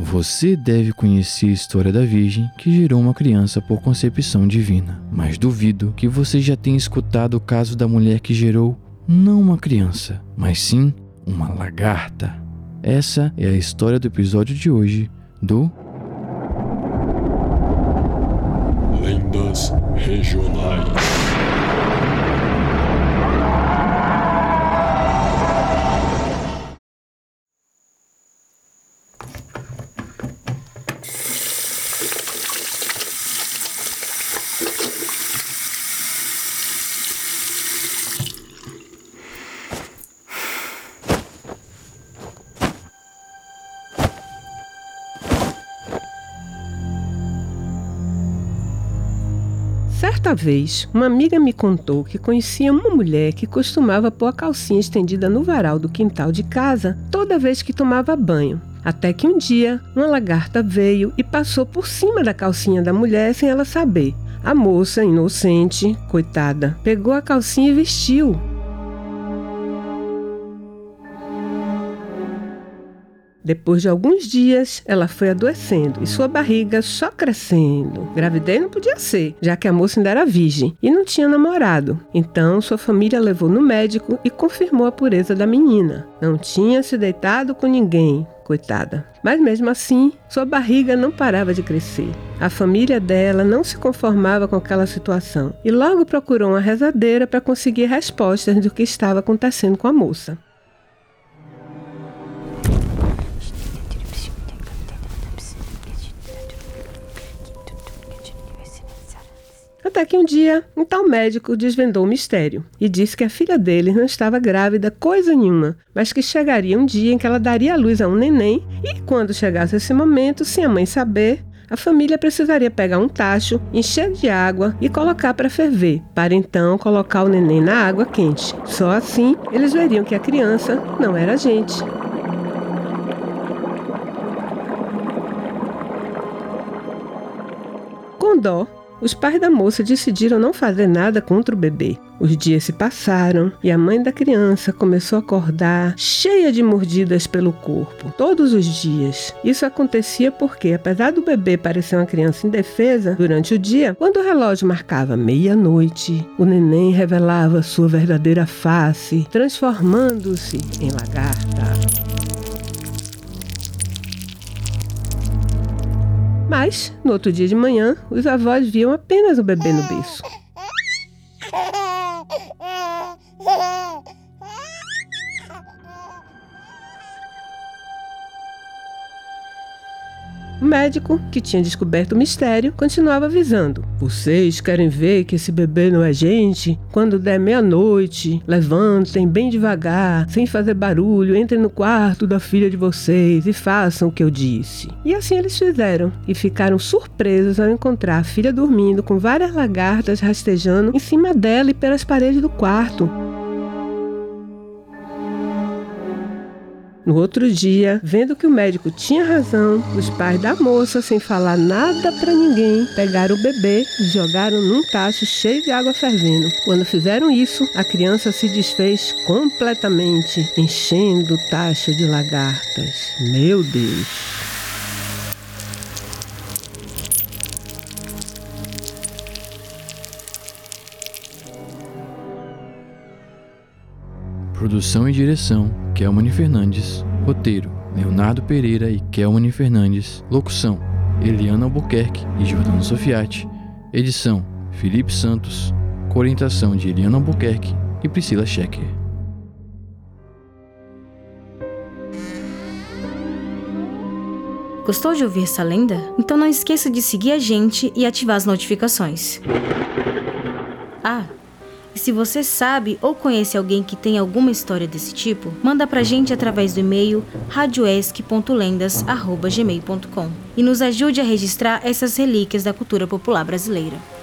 Você deve conhecer a história da Virgem que gerou uma criança por concepção divina, mas duvido que você já tenha escutado o caso da mulher que gerou não uma criança, mas sim uma lagarta. Essa é a história do episódio de hoje do Lendas Regionais. Certa vez, uma amiga me contou que conhecia uma mulher que costumava pôr a calcinha estendida no varal do quintal de casa toda vez que tomava banho. Até que um dia, uma lagarta veio e passou por cima da calcinha da mulher sem ela saber. A moça, inocente, coitada, pegou a calcinha e vestiu. Depois de alguns dias, ela foi adoecendo e sua barriga só crescendo. Gravidez não podia ser, já que a moça ainda era virgem e não tinha namorado. Então, sua família levou no médico e confirmou a pureza da menina. Não tinha se deitado com ninguém, coitada. Mas mesmo assim, sua barriga não parava de crescer. A família dela não se conformava com aquela situação e logo procurou uma rezadeira para conseguir respostas do que estava acontecendo com a moça. Até que um dia, um tal médico desvendou o mistério e disse que a filha dele não estava grávida coisa nenhuma, mas que chegaria um dia em que ela daria à luz a um neném e, quando chegasse esse momento, sem a mãe saber, a família precisaria pegar um tacho, encher de água e colocar para ferver, para então colocar o neném na água quente. Só assim eles veriam que a criança não era gente. Com dó, os pais da moça decidiram não fazer nada contra o bebê. Os dias se passaram e a mãe da criança começou a acordar cheia de mordidas pelo corpo, todos os dias. Isso acontecia porque, apesar do bebê parecer uma criança indefesa durante o dia, quando o relógio marcava meia-noite, o neném revelava sua verdadeira face, transformando-se em lagarta. Mas, no outro dia de manhã, os avós viam apenas o bebê no berço. O médico, que tinha descoberto o mistério, continuava avisando: Vocês querem ver que esse bebê não é gente? Quando der meia-noite, levantem bem devagar, sem fazer barulho, entrem no quarto da filha de vocês e façam o que eu disse. E assim eles fizeram e ficaram surpresos ao encontrar a filha dormindo com várias lagartas rastejando em cima dela e pelas paredes do quarto. No outro dia, vendo que o médico tinha razão, os pais da moça, sem falar nada para ninguém, pegaram o bebê e jogaram num tacho cheio de água fervendo. Quando fizeram isso, a criança se desfez completamente, enchendo o tacho de lagartas. Meu Deus! Produção e direção: Kelmane Fernandes. Roteiro: Leonardo Pereira e Kelmane Fernandes. Locução: Eliana Albuquerque e Jordano Sofiati. Edição: Felipe Santos. Orientação de Eliana Albuquerque e Priscila Schecker. Gostou de ouvir essa lenda? Então não esqueça de seguir a gente e ativar as notificações. Ah, e se você sabe ou conhece alguém que tem alguma história desse tipo, manda pra gente através do e-mail radioesc.lendas.gmail.com e nos ajude a registrar essas relíquias da cultura popular brasileira.